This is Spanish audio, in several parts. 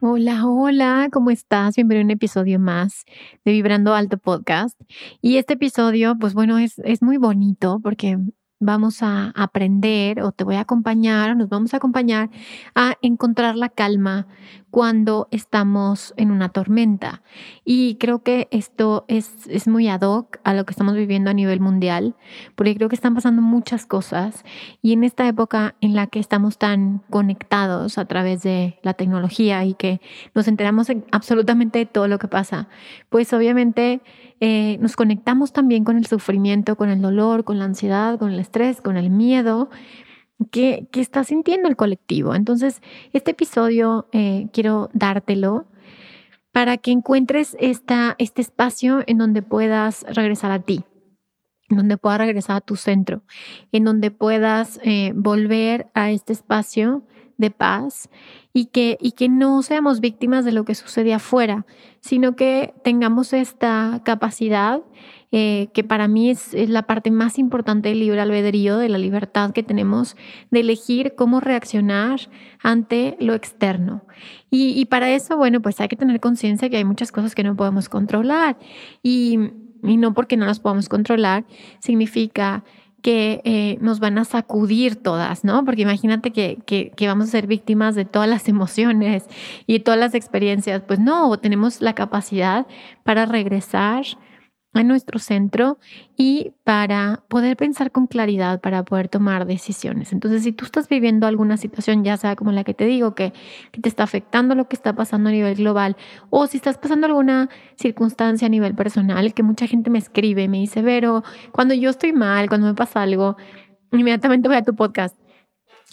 Hola, hola, ¿cómo estás? Bienvenido a un episodio más de Vibrando Alto Podcast. Y este episodio, pues bueno, es, es muy bonito porque vamos a aprender o te voy a acompañar o nos vamos a acompañar a encontrar la calma cuando estamos en una tormenta. Y creo que esto es, es muy ad hoc a lo que estamos viviendo a nivel mundial, porque creo que están pasando muchas cosas y en esta época en la que estamos tan conectados a través de la tecnología y que nos enteramos absolutamente de todo lo que pasa, pues obviamente eh, nos conectamos también con el sufrimiento, con el dolor, con la ansiedad, con el estrés, con el miedo que, que está sintiendo el colectivo. Entonces, este episodio eh, quiero dártelo para que encuentres esta, este espacio en donde puedas regresar a ti, donde puedas regresar a tu centro, en donde puedas eh, volver a este espacio de paz y que, y que no seamos víctimas de lo que sucede afuera, sino que tengamos esta capacidad eh, que para mí es, la parte más importante del libre albedrío, de la libertad que tenemos de elegir cómo reaccionar ante lo externo. Y, y para eso, bueno, pues hay que tener conciencia que hay muchas cosas que no podemos controlar y, y no porque no las podamos controlar significa que eh, nos van a sacudir todas, ¿no? Porque imagínate que, que, que, vamos a ser víctimas de todas las emociones y todas las experiencias. Pues no, tenemos la capacidad para regresar a nuestro centro y para poder pensar con claridad, para poder tomar decisiones. Entonces, si tú estás viviendo alguna situación, ya sea como la que te digo, que, que, te está afectando lo que está pasando a nivel global, o si estás pasando alguna circunstancia a nivel personal, que mucha gente me escribe, me dice, Vero, cuando yo estoy mal, cuando me pasa algo, inmediatamente voy a tu podcast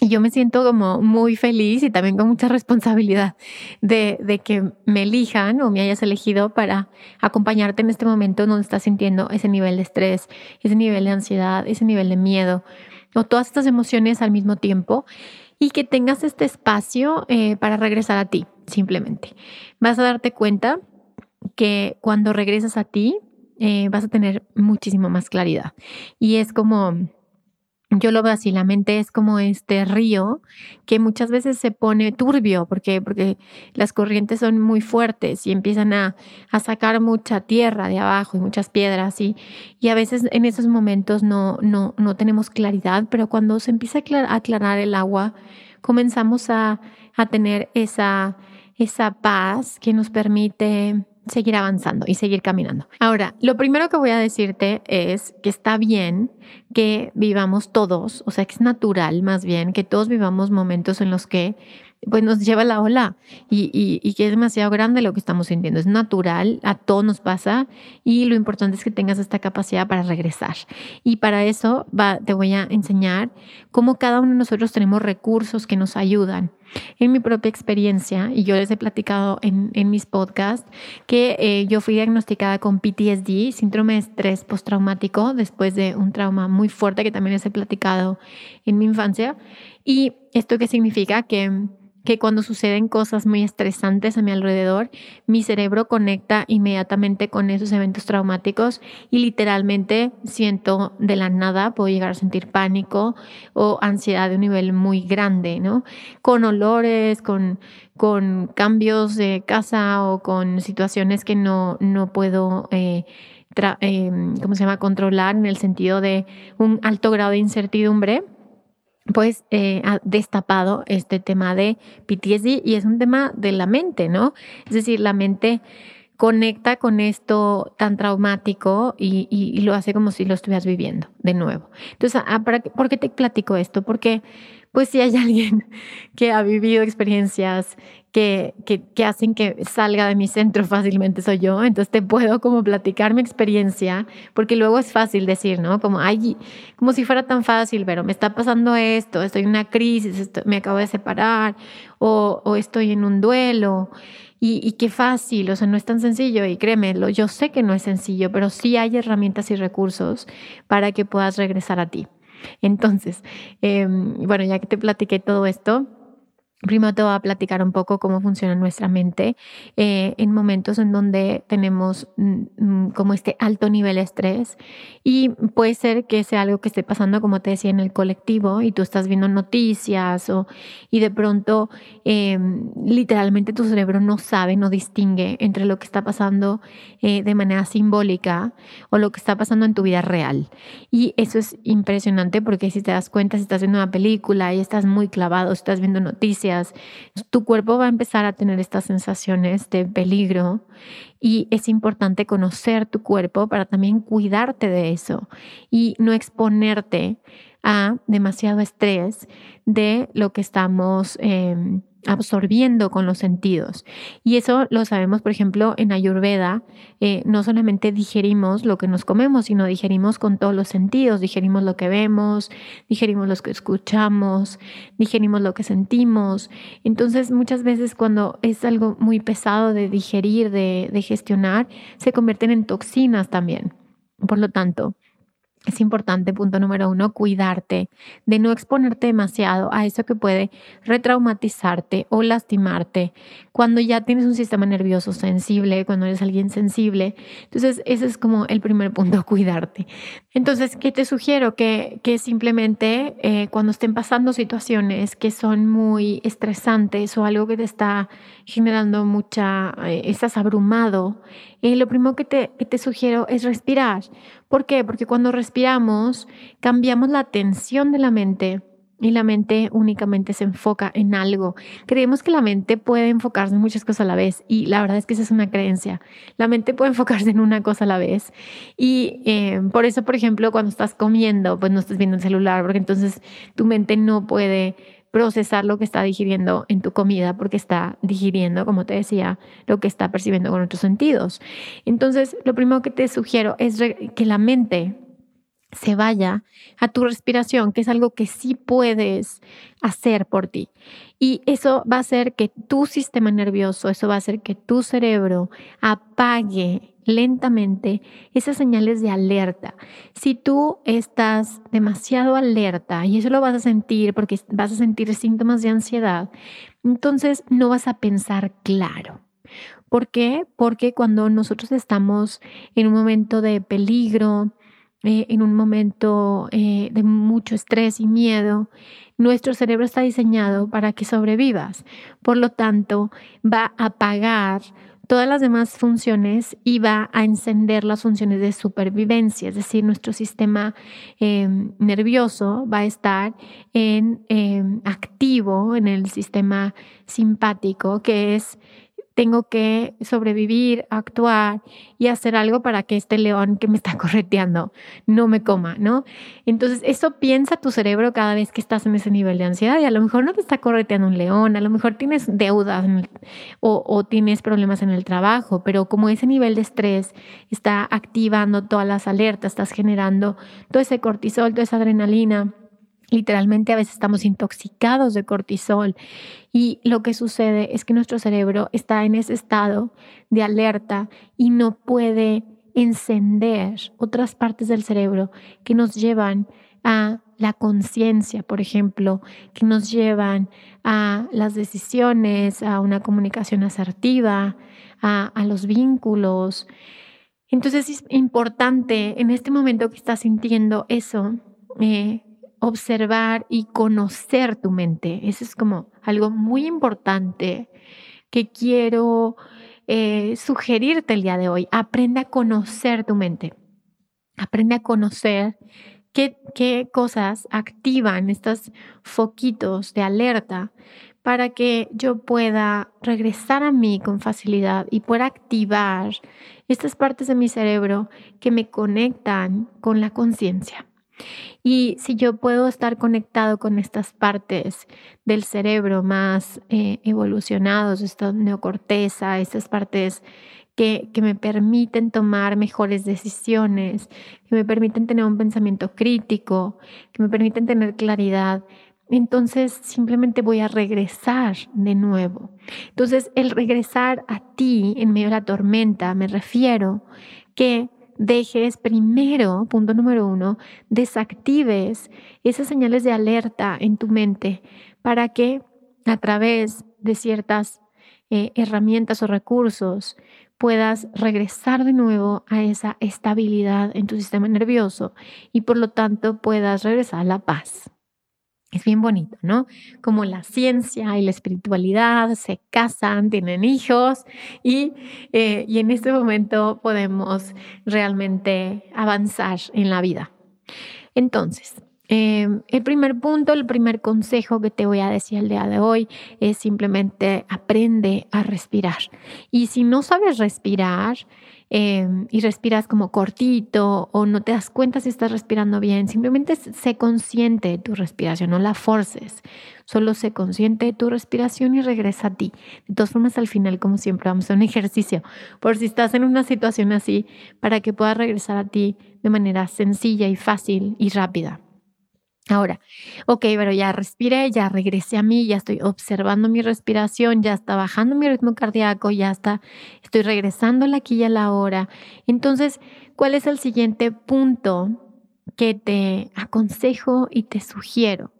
y yo me siento como muy feliz y también con mucha responsabilidad de, de, que me elijan o me hayas elegido para acompañarte en este momento donde estás sintiendo ese nivel de estrés, ese nivel de ansiedad, ese nivel de miedo o todas estas emociones al mismo tiempo y que tengas este espacio eh, para regresar a ti, simplemente. Vas a darte cuenta que cuando regresas a ti eh, vas a tener muchísimo más claridad y es como yo lo veo así, la mente es como este río que muchas veces se pone turbio porque, porque las corrientes son muy fuertes y empiezan a, a sacar mucha tierra de abajo y muchas piedras y, y a veces en esos momentos no, no, no tenemos claridad, pero cuando se empieza a aclarar el agua, comenzamos a, a tener esa, esa paz que nos permite seguir avanzando y seguir caminando. Ahora, lo primero que voy a decirte es que está bien que vivamos todos, o sea, que es natural más bien que todos vivamos momentos en los que pues nos lleva la ola y, y, que es demasiado grande lo que estamos sintiendo. Es natural, a todos nos pasa y lo importante es que tengas esta capacidad para regresar. Y para eso va, te voy a enseñar cómo cada uno de nosotros tenemos recursos que nos ayudan. En mi propia experiencia, y yo les he platicado en, mis podcasts, que eh, yo fui diagnosticada con PTSD, síndrome de estrés postraumático, después de un trauma muy fuerte que también les he platicado en mi infancia. ¿Y esto qué significa? Que que cuando suceden cosas muy estresantes a mi alrededor, mi cerebro conecta inmediatamente con esos eventos traumáticos y literalmente siento de la nada, puedo llegar a sentir pánico o ansiedad de un nivel muy grande, ¿no? Con olores, con, con cambios de casa o con situaciones que no, no puedo... Eh, eh, ¿cómo se llama?, controlar en el sentido de un alto grado de incertidumbre pues eh, ha destapado este tema de PTSD y es un tema de la mente, ¿no? Es decir, la mente conecta con esto tan traumático y, lo hace como si lo estuvieras viviendo de nuevo. Entonces, ah, ¿por qué te platico esto? Porque pues si hay alguien que ha vivido experiencias que, que, hacen que salga de mi centro fácilmente soy yo, entonces te puedo como platicar mi experiencia, porque luego es fácil decir, ¿no? Como, ay, como si fuera tan fácil, pero me está pasando esto, estoy en una crisis, me acabo de separar o, o estoy en un duelo. Y, qué fácil, o sea, no es tan sencillo y créemelo, yo sé que no es sencillo, pero sí hay herramientas y recursos para que puedas regresar a ti. Entonces, em, bueno, ya que te platiqué todo esto, Primero te voy a platicar un poco cómo funciona nuestra mente eh, en momentos en donde tenemos mm, mm, como este alto nivel de estrés y puede ser que sea algo que esté pasando, como te decía, en el colectivo y tú estás viendo noticias o, y de pronto em, literalmente tu cerebro no sabe, no distingue entre lo que está pasando eh, de manera simbólica o lo que está pasando en tu vida real. Y eso es impresionante porque si te das cuenta, si estás viendo una película y estás muy clavado, estás viendo noticias, tu cuerpo va a empezar a tener estas sensaciones de peligro y es importante conocer tu cuerpo para también cuidarte de eso y no exponerte a demasiado estrés de lo que estamos em, absorbiendo con los sentidos. Y eso lo sabemos, por ejemplo, en Ayurveda, eh, no solamente digerimos lo que nos comemos, sino digerimos con todos los sentidos, digerimos lo que vemos, digerimos lo que escuchamos, digerimos lo que sentimos. Entonces, muchas veces cuando es algo muy pesado de digerir, de, de gestionar, se convierten en toxinas también. Por lo tanto, es importante, punto número uno, cuidarte de no exponerte demasiado a eso que puede retraumatizarte o lastimarte cuando ya tienes un sistema nervioso sensible, cuando eres alguien sensible. Entonces, ese es como el primer punto, cuidarte. Entonces, ¿qué te sugiero? Que, que simplemente eh, cuando estén pasando situaciones que son muy estresantes o algo que te está generando mucha, eh, estás abrumado, eh, lo primero que te, que te sugiero es respirar. ¿Por qué? Porque cuando respiramos, cambiamos la tensión de la mente y la mente únicamente se enfoca en algo. Creemos que la mente puede enfocarse en muchas cosas a la vez y la verdad es que esa es una creencia. La mente puede enfocarse en una cosa a la vez y eh, por eso, por ejemplo, cuando estás comiendo, pues no estás viendo el celular porque entonces tu mente no puede procesar lo que está digiriendo en tu comida porque está digiriendo, como te decía, lo que está percibiendo con otros sentidos. Entonces, lo primero que te sugiero es que la mente se vaya a tu respiración, que es algo que sí puedes hacer por ti. Y eso va a hacer que tu sistema nervioso, eso va a hacer que tu cerebro apague lentamente esas señales de alerta. Si tú estás demasiado alerta, y eso lo vas a sentir porque vas a sentir síntomas de ansiedad, entonces no vas a pensar claro. ¿Por qué? Porque cuando nosotros estamos en un momento de peligro, eh, en un momento eh, de mucho estrés y miedo, nuestro cerebro está diseñado para que sobrevivas. Por lo tanto, va a apagar todas las demás funciones y a encender las funciones de supervivencia, es decir, nuestro sistema em, nervioso va a estar en em, activo en el sistema simpático, que es tengo que sobrevivir, actuar y hacer algo para que este león que me está correteando no me coma, ¿no? Entonces, eso piensa tu cerebro cada vez que estás en ese nivel de ansiedad y a lo mejor no te está correteando un león, a lo mejor tienes deudas o, o tienes problemas en el trabajo, pero como ese nivel de estrés está activando todas las alertas, estás generando todo ese cortisol, toda esa adrenalina Literalmente a veces estamos intoxicados de cortisol y lo que sucede es que nuestro cerebro está en ese estado de alerta y no puede encender otras partes del cerebro que nos llevan a la conciencia, por ejemplo, que nos llevan a las decisiones, a una comunicación asertiva, a, los vínculos. Entonces es importante en este momento que estás sintiendo eso, eh, observar y conocer tu mente. Eso es como algo muy importante que quiero eh, sugerirte el día de hoy. Aprende a conocer tu mente. Aprende a conocer qué, qué cosas activan estos foquitos de alerta para que yo pueda regresar a mí con facilidad y pueda activar estas partes de mi cerebro que me conectan con la conciencia. Y si yo puedo estar conectado con estas partes del cerebro más eh, evolucionados, esta neocorteza, estas partes que, que, me permiten tomar mejores decisiones, que me permiten tener un pensamiento crítico, que me permiten tener claridad, entonces simplemente voy a regresar de nuevo. Entonces el regresar a ti en medio de la tormenta, me refiero que dejes primero, punto número uno, desactives esas señales de alerta en tu mente para que a través de ciertas eh, herramientas o recursos puedas regresar de nuevo a esa estabilidad en tu sistema nervioso y por lo tanto puedas regresar a la paz. Es bien bonito, ¿no? Como la ciencia y la espiritualidad se casan, tienen hijos y, eh, y en este momento podemos realmente avanzar en la vida. Entonces, em, el primer punto, el primer consejo que te voy a decir el día de hoy es simplemente aprende a respirar. Y si no sabes respirar, Em, y respiras como cortito o no te das cuenta si estás respirando bien, simplemente sé consciente de tu respiración, no la forces, solo sé consciente de tu respiración y regresa a ti. De todas formas, al final, como siempre, vamos a un ejercicio por si estás en una situación así, para que puedas regresar a ti de manera sencilla y fácil y rápida. Ahora, ok, pero ya respiré, ya regresé a mí, ya estoy observando mi respiración, ya está bajando mi ritmo cardíaco, ya está, estoy regresando aquí y a la hora. Entonces, ¿cuál es el siguiente punto que te aconsejo y te sugiero?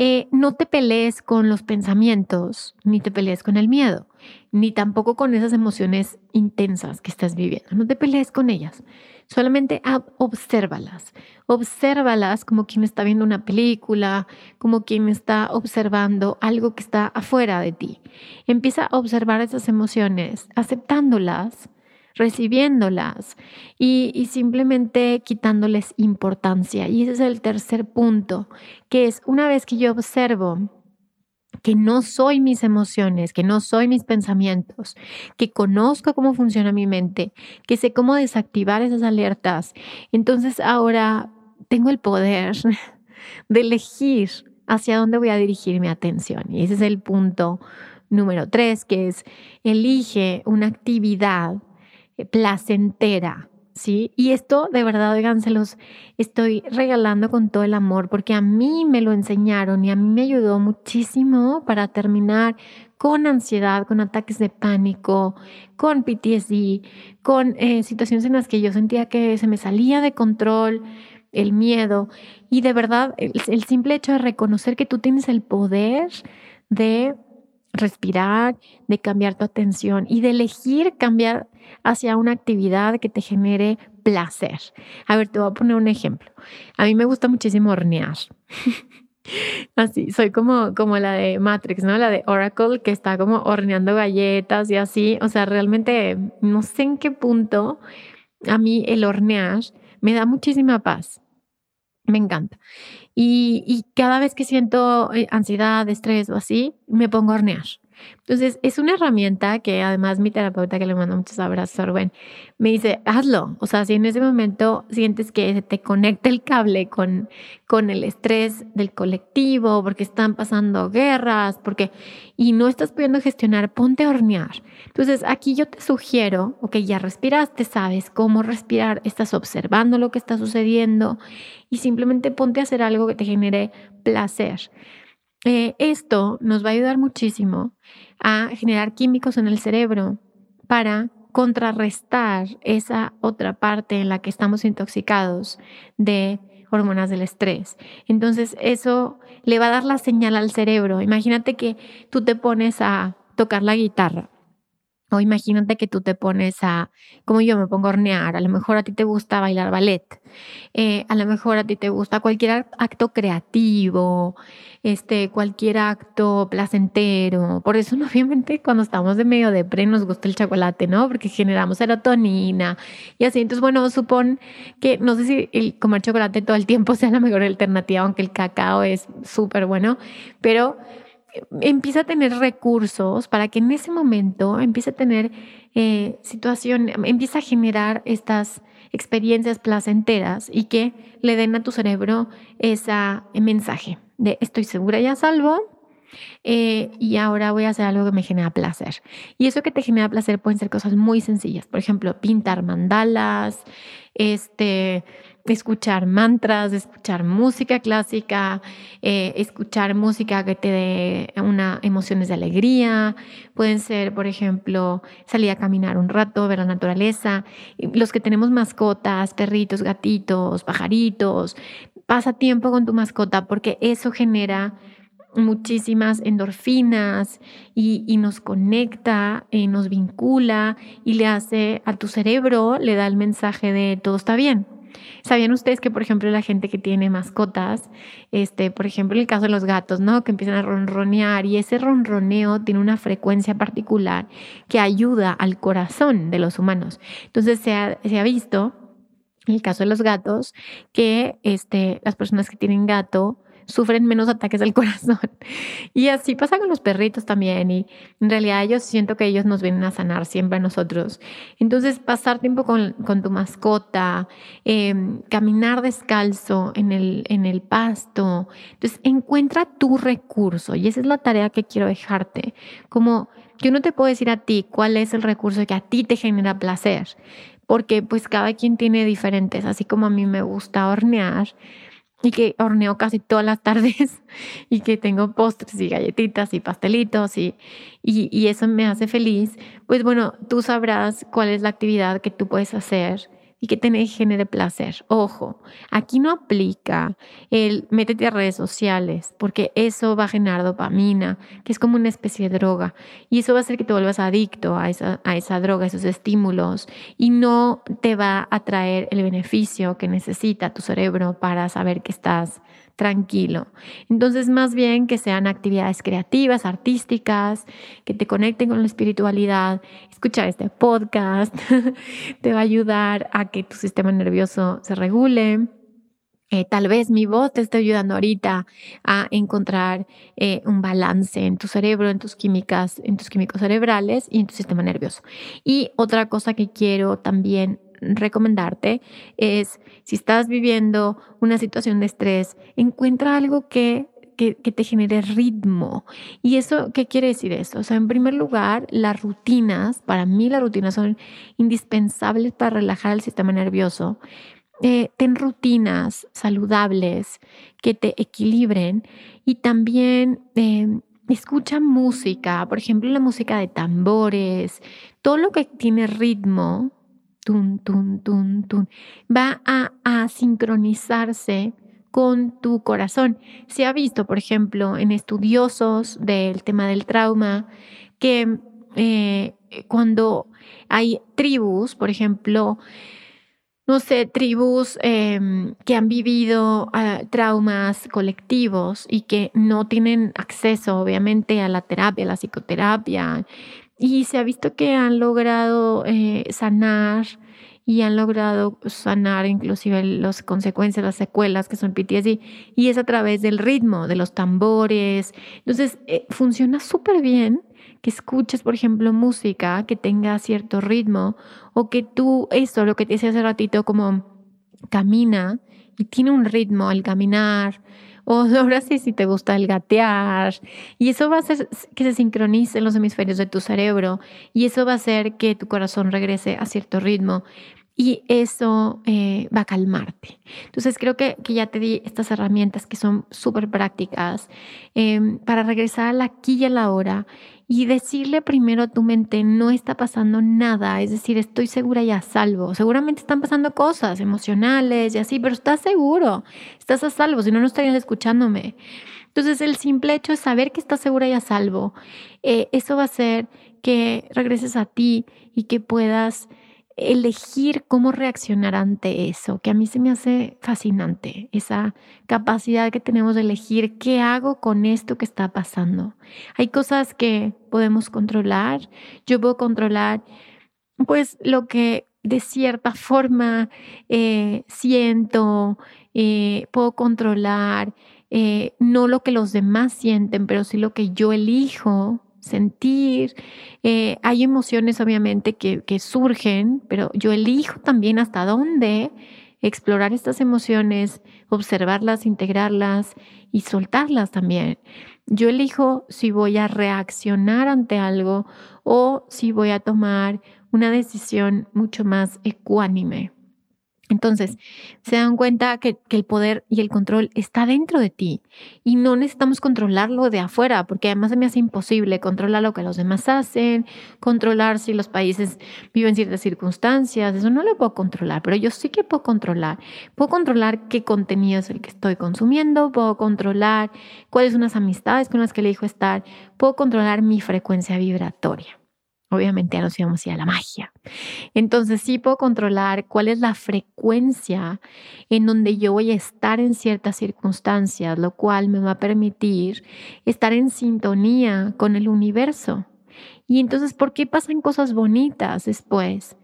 Eh, no te pelees con los pensamientos, ni te pelees con el miedo, ni tampoco con esas emociones intensas que estás viviendo. No te pelees con ellas. Solamente obsérvalas. Obsérvalas como quien está viendo una película, como quien está observando algo que está afuera de ti. Empieza a observar esas emociones, aceptándolas, recibiéndolas y, y, simplemente quitándoles importancia. Y ese es el tercer punto, que es una vez que yo observo que no soy mis emociones, que no soy mis pensamientos, que conozco cómo funciona mi mente, que sé cómo desactivar esas alertas. Entonces ahora tengo el poder de elegir hacia dónde voy a dirigir mi atención. Y ese es el punto número tres, que es elige una actividad placentera ¿sí? Y esto de verdad, oigan, se los estoy regalando con todo el amor porque a mí me lo enseñaron y a mí me ayudó muchísimo para terminar con ansiedad, con ataques de pánico, con PTSD, con eh, situaciones en las que yo sentía que se me salía de control el miedo y de verdad el simple hecho de reconocer que tú tienes el poder de respirar, de cambiar tu atención y de elegir cambiar hacia una actividad que te genere placer. A ver, te voy a poner un ejemplo. A mí me gusta muchísimo hornear. así, soy como, como la de Matrix, ¿no? La de Oracle, que está como horneando galletas y así. O sea, realmente no sé en qué punto a mí el hornear me da muchísima paz. Me encanta. Y, y, cada vez que siento eh, ansiedad, estrés o así, me pongo a hornear. Entonces, es una herramienta que además mi terapeuta, que le mando muchos abrazos, Rubén, me dice, hazlo. O sea, si en ese momento sientes que te conecta el cable con, con el estrés del colectivo, porque están pasando guerras, porque, y no estás pudiendo gestionar, ponte a hornear. Entonces, aquí yo te sugiero, ok, ya respiraste, sabes cómo respirar, estás observando lo que está sucediendo y simplemente ponte a hacer algo que te genere placer. Eh, esto nos va a ayudar muchísimo a generar químicos en el cerebro para contrarrestar esa otra parte en la que estamos intoxicados de hormonas del estrés. Entonces eso le va a dar la señal al cerebro. Imagínate que tú te pones a tocar la guitarra o imagínate que tú te pones a, como yo me pongo a hornear, a lo mejor a ti te gusta bailar ballet, eh, a lo mejor a ti te gusta cualquier acto creativo, este, cualquier acto placentero. Por eso, obviamente, cuando estamos de medio de pre nos gusta el chocolate, ¿no? Porque generamos serotonina y así. Entonces, bueno, supón que no sé si el comer chocolate todo el tiempo sea la mejor alternativa, aunque el cacao es súper bueno, pero empieza a tener recursos para que en ese momento empiece a tener eh, situación, empieza a generar estas experiencias placenteras y que le den a tu cerebro ese mensaje de estoy segura y a salvo, eh, y ahora voy a hacer algo que me genera placer. Y eso que te genera placer pueden ser cosas muy sencillas. Por ejemplo, pintar mandalas, este, escuchar mantras, escuchar música clásica, eh, escuchar música que te dé una emociones de alegría. Pueden ser, por ejemplo, salir a caminar un rato, ver la naturaleza. Los que tenemos mascotas, perritos, gatitos, pajaritos, pasa tiempo con tu mascota porque eso genera muchísimas endorfinas y, nos conecta, eh, nos vincula y le hace a tu cerebro, le da el mensaje de todo está bien. ¿Sabían ustedes que, por ejemplo, la gente que tiene mascotas, este, por ejemplo, en el caso de los gatos, ¿no? Que empiezan a ronronear y ese ronroneo tiene una frecuencia particular que ayuda al corazón de los humanos. Entonces se ha, se ha visto, en el caso de los gatos, que este, las personas que tienen gato, sufren menos ataques del corazón. Y así pasa con los perritos también. Y en realidad yo siento que ellos nos vienen a sanar siempre a nosotros. Entonces, pasar tiempo con, tu mascota, em, caminar descalzo en el, en el pasto. Entonces, encuentra tu recurso. Y esa es la tarea que quiero dejarte. Como yo no te puedo decir a ti cuál es el recurso que a ti te genera placer. Porque pues cada quien tiene diferentes, así como a mí me gusta hornear, y que horneo casi todas las tardes y que tengo postres y galletitas y pastelitos y, y, y, eso me hace feliz, pues bueno, tú sabrás cuál es la actividad que tú puedes hacer y que te genere placer. Ojo, aquí no aplica el métete a redes sociales, porque eso va a generar dopamina, que es como una especie de droga, y eso va a hacer que te vuelvas adicto a esa, a esa droga, a esos estímulos, y no te va a traer el beneficio que necesita tu cerebro para saber que estás tranquilo. Entonces, más bien que sean actividades creativas, artísticas, que te conecten con la espiritualidad. Escuchar este podcast te va a ayudar a que tu sistema nervioso se regule. Eh, tal vez mi voz te esté ayudando ahorita a encontrar eh, un balance en tu cerebro, en tus químicas, en tus químicos cerebrales y en tu sistema nervioso. Y otra cosa que quiero también recomendarte es, si estás viviendo una situación de estrés, encuentra algo que que, te genere ritmo. ¿Y eso qué quiere decir eso? O sea, en primer lugar, las rutinas, para mí las rutinas son indispensables para relajar el sistema nervioso. Eh, ten rutinas saludables que te equilibren y también eh, escucha música, por ejemplo, la música de tambores, todo lo que tiene ritmo tun, tun, tun, tun, va a, a sincronizarse con tu corazón. Se ha visto, por ejemplo, en estudiosos del tema del trauma, que eh, cuando hay tribus, por ejemplo, no sé, tribus em, que han vivido ah, traumas colectivos y que no tienen acceso, obviamente, a la terapia, a la psicoterapia, y se ha visto que han logrado eh, sanar y han logrado sanar inclusive las consecuencias, las secuelas que son PTSD, y es a través del ritmo, de los tambores. Entonces, eh, funciona súper bien que escuches, por ejemplo, música que tenga cierto ritmo, o que tú, eso, lo que te decía hace ratito, como camina y tiene un ritmo al caminar, o ahora sí, si te gusta el gatear. Y eso va a hacer que se sincronicen los hemisferios de tu cerebro y eso va a hacer que tu corazón regrese a cierto ritmo y eso eh, va a calmarte. Entonces creo que, que, ya te di estas herramientas que son súper prácticas em, para regresar al aquí y a la hora y decirle primero a tu mente, no está pasando nada, es decir, estoy segura y a salvo. Seguramente están pasando cosas emocionales y así, pero estás seguro, estás a salvo, si no, no estarías escuchándome. Entonces, el simple hecho de saber que estás segura y a salvo, eh, eso va a hacer que regreses a ti y que puedas elegir cómo reaccionar ante eso, que a mí se me hace fascinante, esa capacidad que tenemos de elegir qué hago con esto que está pasando. Hay cosas que podemos controlar, yo puedo controlar pues lo que de cierta forma eh, siento, eh, puedo controlar eh, no lo que los demás sienten, pero sí lo que yo elijo sentir. Eh, hay emociones obviamente que, que surgen, pero yo elijo también hasta dónde explorar estas emociones, observarlas, integrarlas y soltarlas también. Yo elijo si voy a reaccionar ante algo o si voy a tomar una decisión mucho más ecuánime. Entonces, se dan cuenta que, el poder y el control está dentro de ti y no necesitamos controlarlo de afuera, porque además se me hace imposible controlar lo que los demás hacen, controlar si los países viven ciertas circunstancias, eso no lo puedo controlar, pero yo sí que puedo controlar. Puedo controlar qué contenido es el que estoy consumiendo, puedo controlar cuáles son las amistades con las que elijo estar, puedo controlar mi frecuencia vibratoria. Obviamente ya nos íbamos a la magia. Entonces sí puedo controlar cuál es la frecuencia en donde yo voy a estar en ciertas circunstancias, lo cual me va a permitir estar en sintonía con el universo. Y entonces, ¿por qué pasan cosas bonitas después?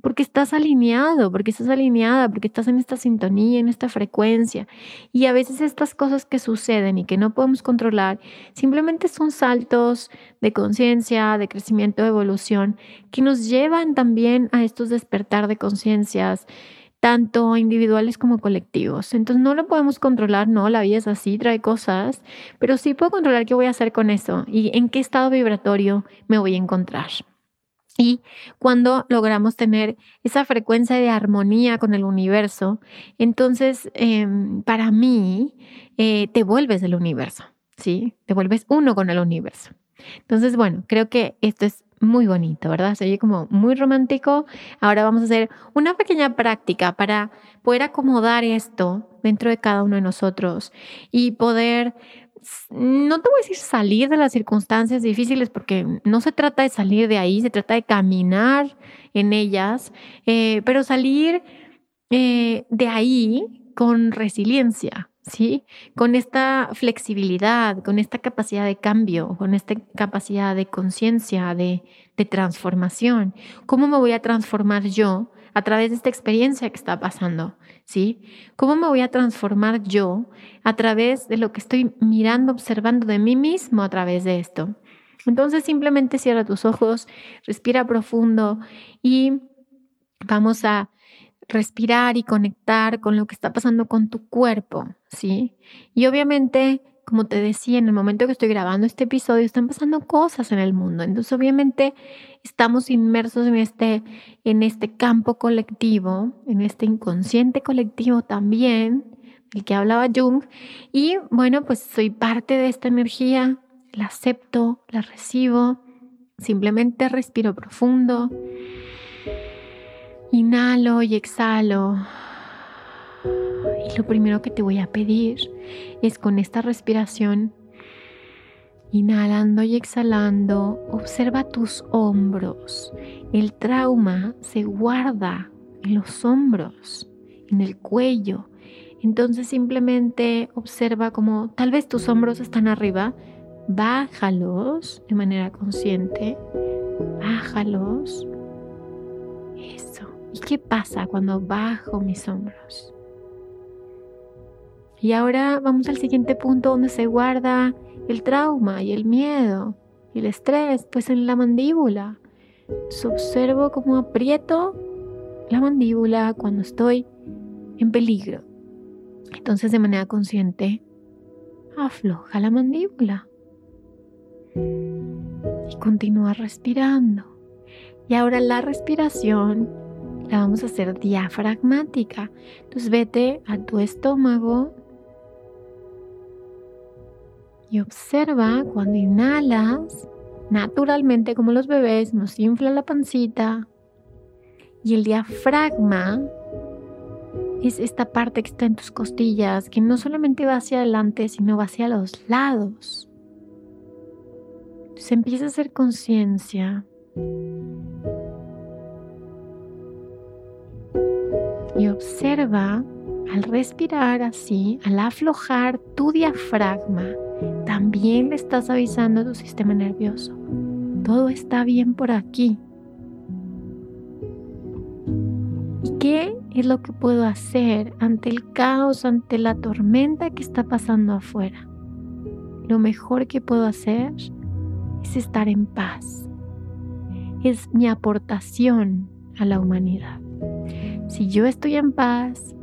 Porque estás alineado, porque estás alineada, porque estás en esta sintonía, en esta frecuencia. Y a veces estas cosas que suceden y que no podemos controlar, simplemente son saltos de conciencia, de crecimiento, de evolución, que nos llevan también a estos despertar de conciencias, tanto individuales como colectivos. Entonces no lo podemos controlar, no, la vida es así, trae cosas, pero sí puedo controlar qué voy a hacer con eso y en qué estado vibratorio me voy a encontrar. Y cuando logramos tener esa frecuencia de armonía con el universo, entonces em, para mí eh, te vuelves el universo, ¿sí? Te vuelves uno con el universo. Entonces, bueno, creo que esto es muy bonito, ¿verdad? Se oye como muy romántico. Ahora vamos a hacer una pequeña práctica para poder acomodar esto dentro de cada uno de nosotros y poder no te voy a decir salir de las circunstancias difíciles porque no se trata de salir de ahí, se trata de caminar en ellas, eh, pero salir eh, de ahí con resiliencia, ¿sí? Con esta flexibilidad, con esta capacidad de cambio, con esta capacidad de conciencia, de, de transformación. ¿Cómo me voy a transformar yo a través de esta experiencia que está pasando? ¿sí? ¿Cómo me voy a transformar yo a través de lo que estoy mirando, observando de mí mismo a través de esto? Entonces simplemente cierra tus ojos, respira profundo y vamos a respirar y conectar con lo que está pasando con tu cuerpo, ¿sí? Y obviamente como te decía, en el momento que estoy grabando este episodio están pasando cosas en el mundo. Entonces, obviamente, estamos inmersos en este, en este campo colectivo, en este inconsciente colectivo también, del que hablaba Jung. Y bueno, pues soy parte de esta energía, la acepto, la recibo, simplemente respiro profundo, inhalo y exhalo. Y lo primero que te voy a pedir es con esta respiración, inhalando y exhalando, observa tus hombros. El trauma se guarda en los hombros, en el cuello. Entonces simplemente observa como tal vez tus hombros están arriba, bájalos de manera consciente, bájalos. Eso. ¿Y qué pasa cuando bajo mis hombros? Y ahora vamos al siguiente punto donde se guarda el trauma y el miedo y el estrés, pues en la mandíbula. observo cómo aprieto la mandíbula cuando estoy en peligro. Entonces de manera consciente, afloja la mandíbula y continúa respirando. Y ahora la respiración la vamos a hacer diafragmática. Entonces vete a tu estómago y observa cuando inhalas, naturalmente como los bebés, nos infla la pancita y el diafragma es esta parte que está en tus costillas, que no solamente va hacia adelante, sino va hacia los lados. Se empieza a hacer conciencia. Y observa al respirar así, al aflojar tu diafragma, también le estás avisando a tu sistema nervioso. Todo está bien por aquí. ¿Y qué es lo que puedo hacer ante el caos, ante la tormenta que está pasando afuera. Lo mejor que puedo hacer es estar en paz. Es mi aportación a la humanidad. Si yo estoy en paz,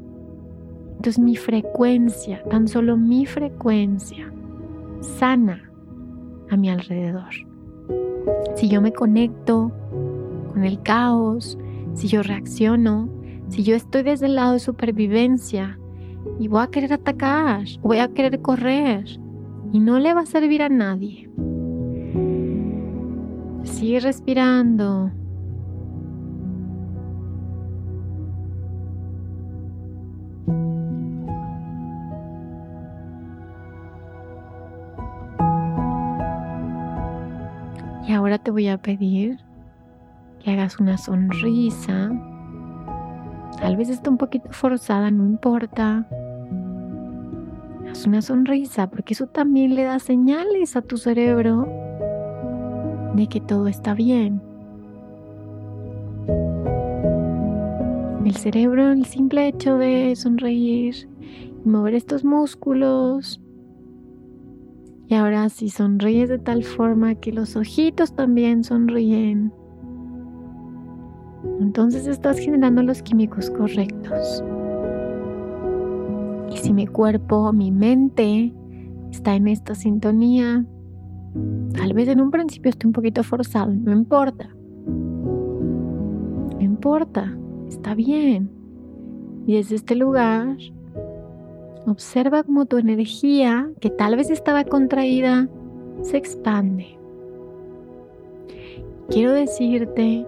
entonces mi frecuencia, tan solo mi frecuencia, sana a mi alrededor. Si yo me conecto con el caos, si yo reacciono, si yo estoy desde el lado de supervivencia y voy a querer atacar, voy a querer correr y no le va a servir a nadie. Sigue respirando. Te voy a pedir que hagas una sonrisa. Tal vez está un poquito forzada, no importa. Haz una sonrisa porque eso también le da señales a tu cerebro de que todo está bien. El cerebro, el simple hecho de sonreír y mover estos músculos. Y ahora si sonríes de tal forma que los ojitos también sonríen entonces estás generando los químicos correctos. Y si mi cuerpo, mi mente está en esta sintonía, tal vez en un principio esté un poquito forzado, no importa. No importa, está bien. Y desde este lugar, observa cómo tu energía, que tal vez estaba contraída, se expande. Quiero decirte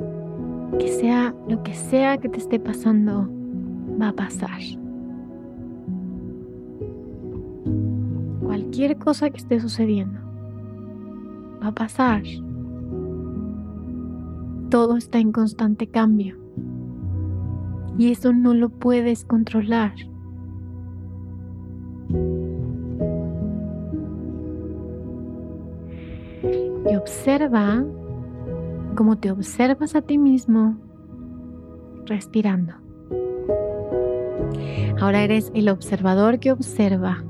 que sea lo que sea que te esté pasando, va a pasar. Cualquier cosa que esté sucediendo, va a pasar. Todo está en constante cambio. Y eso no lo puedes controlar. Observa cómo te observas a ti mismo respirando. Ahora eres el observador que observa.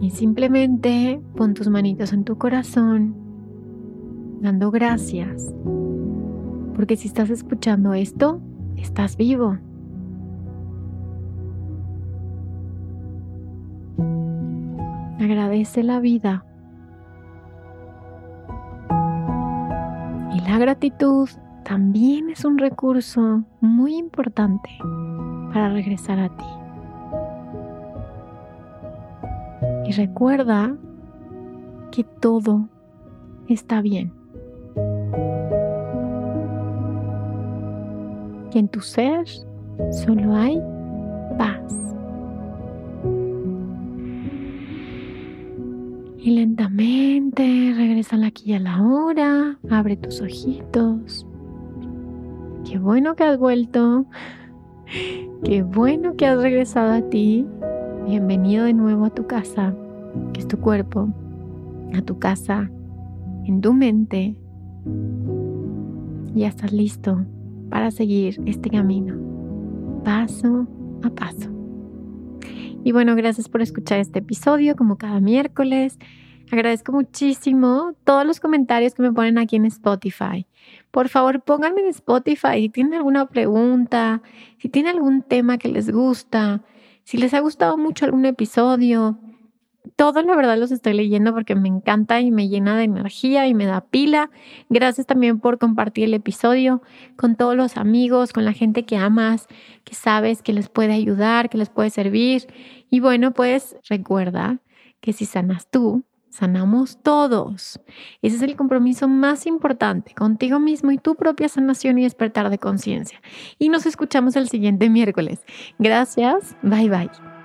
Y simplemente pon tus manitos en tu corazón, dando gracias. Porque si estás escuchando esto, estás vivo. Agradece la vida La gratitud también es un recurso muy importante para regresar a ti. Y recuerda que todo está bien. Que en tu ser solo hay paz. Y lentamente regresa aquí a la hora, abre tus ojitos. Qué bueno que has vuelto. Qué bueno que has regresado a ti. Bienvenido de nuevo a tu casa, que es tu cuerpo, a tu casa, en tu mente. Ya estás listo para seguir este camino, paso a paso. Y bueno, gracias por escuchar este episodio como cada miércoles. Agradezco muchísimo todos los comentarios que me ponen aquí en Spotify. Por favor, pónganme en Spotify si tienen alguna pregunta, si tienen algún tema que les gusta, si les ha gustado mucho algún episodio, todo la verdad los estoy leyendo porque me encanta y me llena de energía y me da pila. Gracias también por compartir el episodio con todos los amigos, con la gente que amas, que sabes que les puede ayudar, que les puede servir. Y bueno, pues recuerda que si sanas tú, sanamos todos. Ese es el compromiso más importante contigo mismo y tu propia sanación y despertar de conciencia. Y nos escuchamos el siguiente miércoles. Gracias. Bye bye.